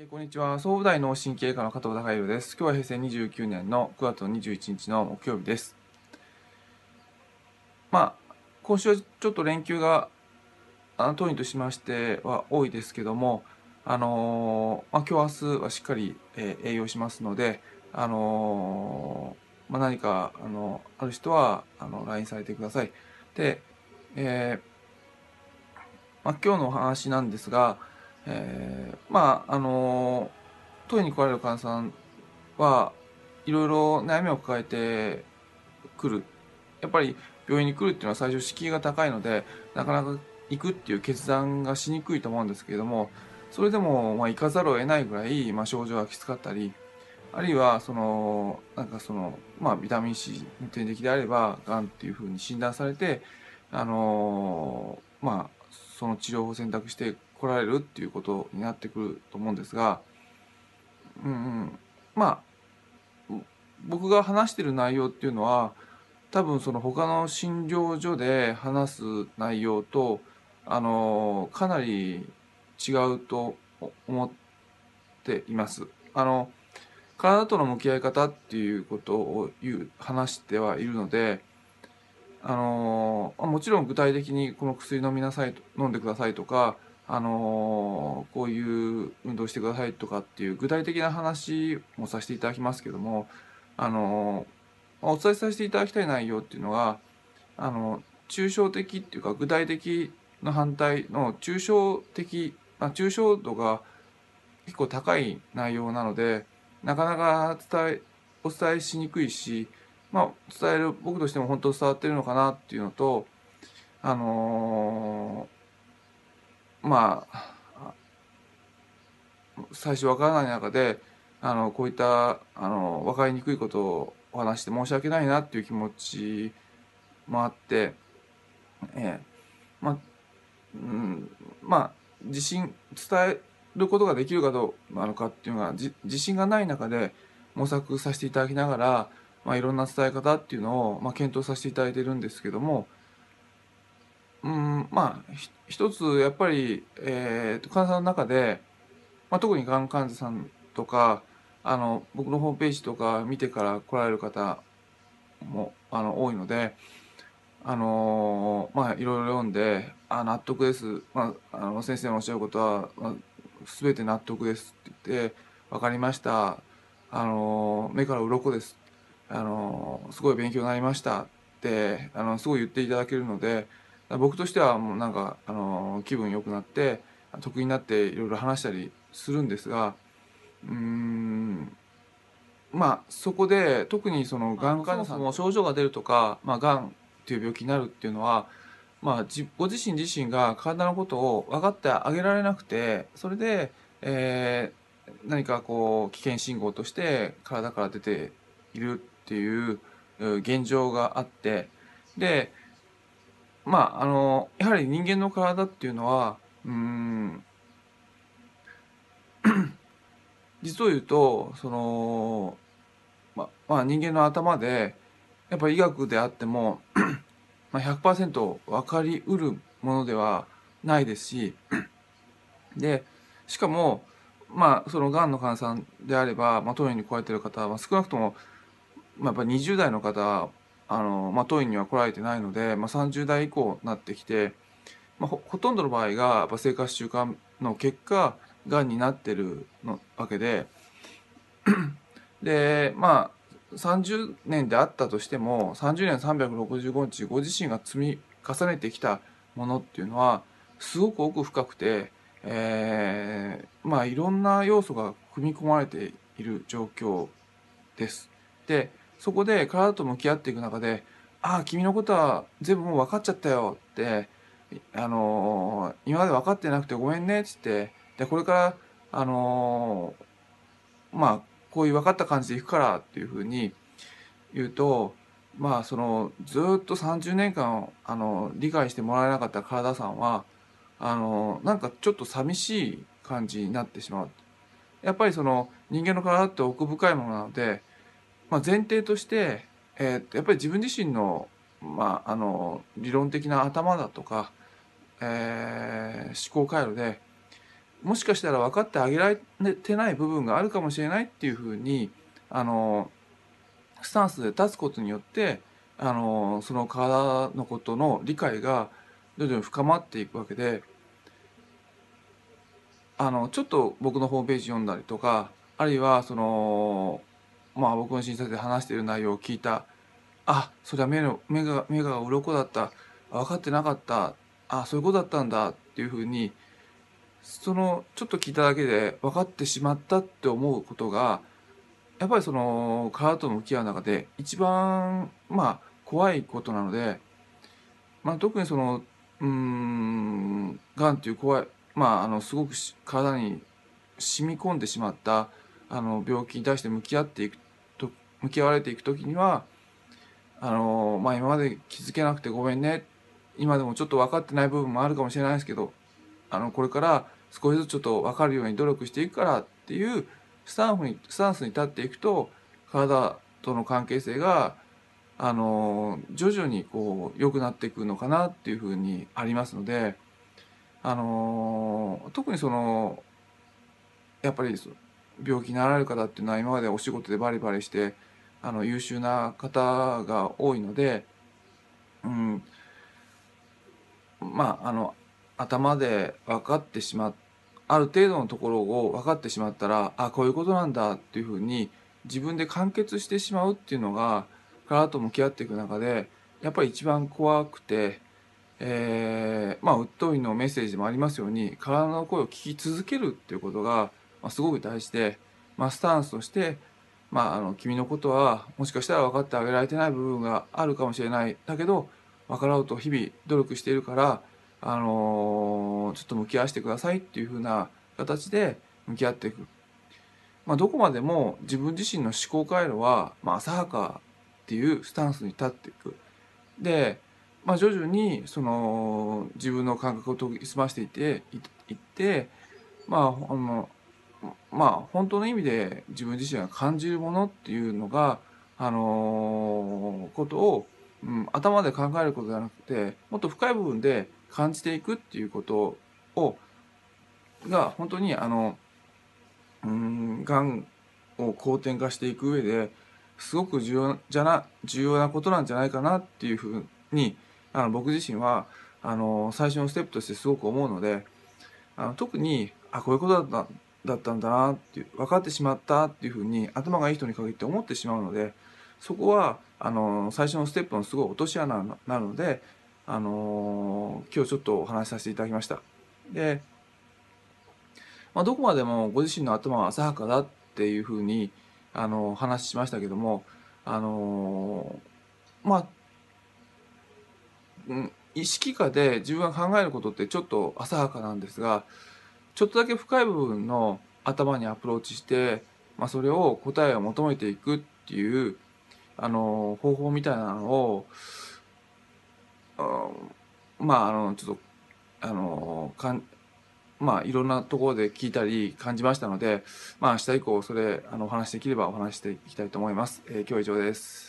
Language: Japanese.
えーこんにちは。総武大脳神経科の加藤孝弘です。今日は平成29年の9月の21日の木曜日です。まあ、今週はちょっと連休が、あの当院としましては多いですけども、あのーまあ、今日明日はしっかり、えー営業しますので、あのーまあ、何か、あの、ある人は、あの、LINE されてください。で、えーまあ、今日のお話なんですが、えーまああの当院に来られる患者さんはいろいろ悩みを抱えてくる。やっぱり病院に来るっていうのは最初敷居が高いのでなかなか行くっていう決断がしにくいと思うんですけれどもそれでもまあ行かざるを得ないぐらい、まあ、症状がきつかったりあるいはそのなんかその、まあ、ビタミン C の点滴であればがんっていうふうに診断されてあのまあその治療を選択して来られるっていうことになってくると思うんですが、うんうん、まあ僕が話してる内容っていうのは多分その他の診療所で話す内容とあのかなり違うと思っています。あの体との向き合い方っていうことを言う話してはいるのであのもちろん具体的にこの薬飲みなさいと飲んでくださいとかあのこういう運動してくださいとかっていう具体的な話もさせていただきますけどもあのお伝えさせていただきたい内容っていうのがあの抽象的っていうか具体的の反対の抽象的、まあ、抽象度が結構高い内容なのでなかなか伝えお伝えしにくいし、まあ、伝える僕としても本当伝わってるのかなっていうのとあのまあ最初わからない中であのこういったあの分かりにくいことをお話して申し訳ないなっていう気持ちもあって、ええ。まあ、うん、まあ自信伝えることができるかどうなのかっていうのが自信がない中で模索させていただきながら、まあ、いろんな伝え方っていうのを、まあ、検討させていただいてるんですけども、うん、まあ一つやっぱり、えー患者さんの中で、まあ、特にがん患者さんとかあの僕のホームページとか見てから来られる方もあの多いので、あのまあいろいろ読んで「あ納得です」まあ、あの先生のおっしゃることは、まあ、全て納得ですって言って「分かりました」あの「目から鱗です」あの「すごい勉強になりました」ってあのすごい言っていただけるので僕としてはもうなんかあの気分良くなって得意になっていろいろ話したりするんですがうーんまあそこで特にそのがん患者さんも症状が出るとか、まあ、がんっていう病気になるっていうのは、まあ、じご自身自身が体のことを分かってあげられなくてそれで、えー何かこう危険信号として体から出ているっていうう現状があってでまああのやはり人間の体っていうのはうん 実を言うとその、ままあ、人間の頭でやっぱり医学であっても まあ100%分かりうるものではないですし でしかもまあそのがんの患者さんであれば、まあ、当院に来られてる方は、まあ、少なくとも、まあ、やっぱり20代の方あの、まあ、当院には来られてないので、まあ、30代以降になってきて、まあ、ほほとんどの場合がやっぱ生活習慣の結果がんになってるのわけで でまあ30年であったとしても30年365日ご自身が積み重ねてきたものっていうのはすごく奥深くて、えーまあいろんな要素が組み込まれている状況です。でそこで体と向き合っていく中で「ああ君のことは全部もう分かっちゃったよ」って「あのー今まで分かってなくてごめんね」っつってでこれからあのーまあこういう分かった感じでいくからっていうふうに言うとまあそのずっと30年間あの理解してもらえなかった体さんはあのなんかちょっと寂しい感じになってしまう。やっぱりその人間の体って奥深いものなので、まあ、前提として、えーやっぱり自分自身の,、まあ、あの理論的な頭だとか、えー思考回路でもしかしたら分かってあげられてない部分があるかもしれないっていうふうにあのスタンスで立つことによってあのその体のことの理解が徐々に深まっていくわけであのちょっと僕のホームページ読んだりとかあるいはそのまあ僕の診察で話している内容を聞いた。あそれは目の目が目が鱗だった。分かってなかった。あそういうことだったんだ。っていうふうにそのちょっと聞いただけで分かってしまったって思うことがやっぱりその体と向き合う中で一番まあ怖いことなので、まあ、特にそのうんがんっていう怖いまああのすごく体に染み込んでしまったあの病気に対して向き合っていく向き合われていく時にはあのまあ今まで気づけなくてごめんね。今でもちょっと分かってない部分もあるかもしれないですけどあのこれから少しずつちょっと分かるように努力していくからっていうスタンフにスタンスに立っていくと体との関係性があの徐々にこう良くなっていくのかなっていうふうにありますのであの特にそのやっぱり病気になられる方っていうのは今までお仕事でバリバリしてあの優秀な方が多いので、うん、まああの頭で分かってしまっある程度のところを分かってしまったらあこういうことなんだっていうふうに自分で完結してしまうっていうのが体と向き合っていく中でやっぱり一番怖くて、えー、まあウッドウィンのメッセージでもありますように体の声を聞き続けるっていうことが、まあ、すごく大事で、ま、スタンスとしてまあ、あの君のことはもしかしたら分かってあげられてない部分があるかもしれないだけど分かろうと日々努力しているからあのー、ちょっと向き合わせてくださいっていうふうな形で向き合っていく。まあ、どこまでも自分自身の思考回路は、まあ、浅はかっていうスタンスに立っていく。で、まあ、徐々にその自分の感覚を研ぎ澄ましていっていってまああのまあ本当の意味で自分自身が感じるものっていうのがあのー、ことを、うん、頭で考えることじゃなくてもっと深い部分で感じていくっていうことをが本当にあのうんがんを好転化していく上ですごく重要じゃな重要なことなんじゃないかなっていうふうにあの僕自身はあの最初のステップとしてすごく思うのであの特にあこういうことだっただったんだなっていう分かってしまったっていうふうに頭がいい人に限って思ってしまうのでそこはあの最初のステップのすごい落とし穴なのであの、今日ちょっとお話しさせていただきました。で、まあ、どこまでもご自身の頭は浅はかだっていうふうに、あの、話しましたけども、あの、まあ、意識下で自分が考えることってちょっと浅はかなんですが、ちょっとだけ深い部分の頭にアプローチして、まあ、それを答えを求めていくっていう、あの方法みたいなのを、まああのちょっとあのかんまあいろんなところで聞いたり感じましたのでまあ明日以降それあのお話できればお話していきたいと思います。えー、今日は以上です。